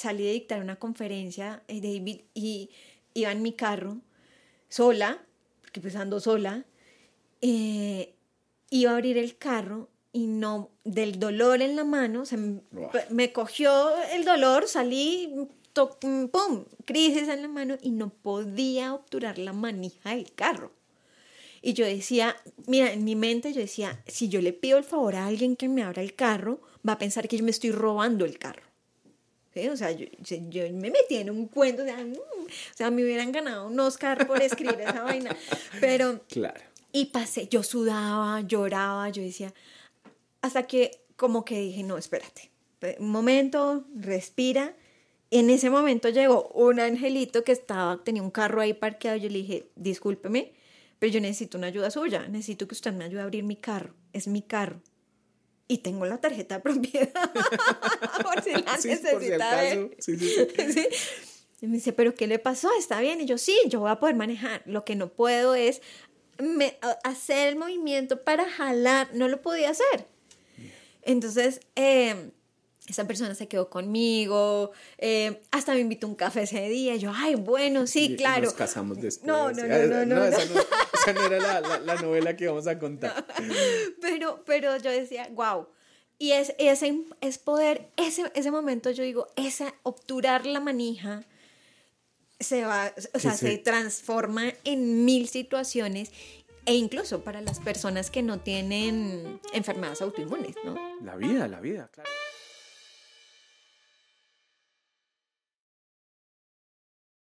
salí de dictar una conferencia, eh, David, y iba en mi carro, sola, porque pues ando sola, eh, iba a abrir el carro y no, del dolor en la mano, se me, me cogió el dolor, salí, to- pum, crisis en la mano y no podía obturar la manija del carro. Y yo decía, mira, en mi mente yo decía, si yo le pido el favor a alguien que me abra el carro, va a pensar que yo me estoy robando el carro. ¿Sí? O sea, yo, me metí en un cuento, o sea, mm, o sea, me hubieran ganado un Oscar por escribir esa vaina. Pero, Claro. y pasé, yo sudaba, lloraba, yo decía, hasta que como que dije, no, espérate, un momento, respira. En ese momento llegó un angelito que estaba, tenía un carro ahí parqueado, yo le dije, discúlpeme, pero yo necesito una ayuda suya, necesito que usted me ayude a abrir mi carro, es mi carro. Y tengo la tarjeta de propiedad, por si la Sí, si. Sí, sí. Y me dice, ¿pero qué le pasó? ¿Está bien? Y yo, sí, yo voy a poder manejar. Lo que no puedo es me- hacer el movimiento para jalar. No lo podía hacer. Entonces, eh, esa persona se quedó conmigo. eh, hasta me invitó a un café ese día. Y yo, ay, bueno, sí, Y- y claro. Nos casamos después. No, no, no, Ah, no, no, esa, no, esa no era la, la- la novela que íbamos a contar. pero, pero yo decía, wow. Y es, ese, es poder, ese, ese momento yo digo, ese obturar la manija se va, o sea, Ese- se transforma en mil situaciones e incluso para las personas que no tienen enfermedades autoinmunes, ¿no? La vida, la vida, claro.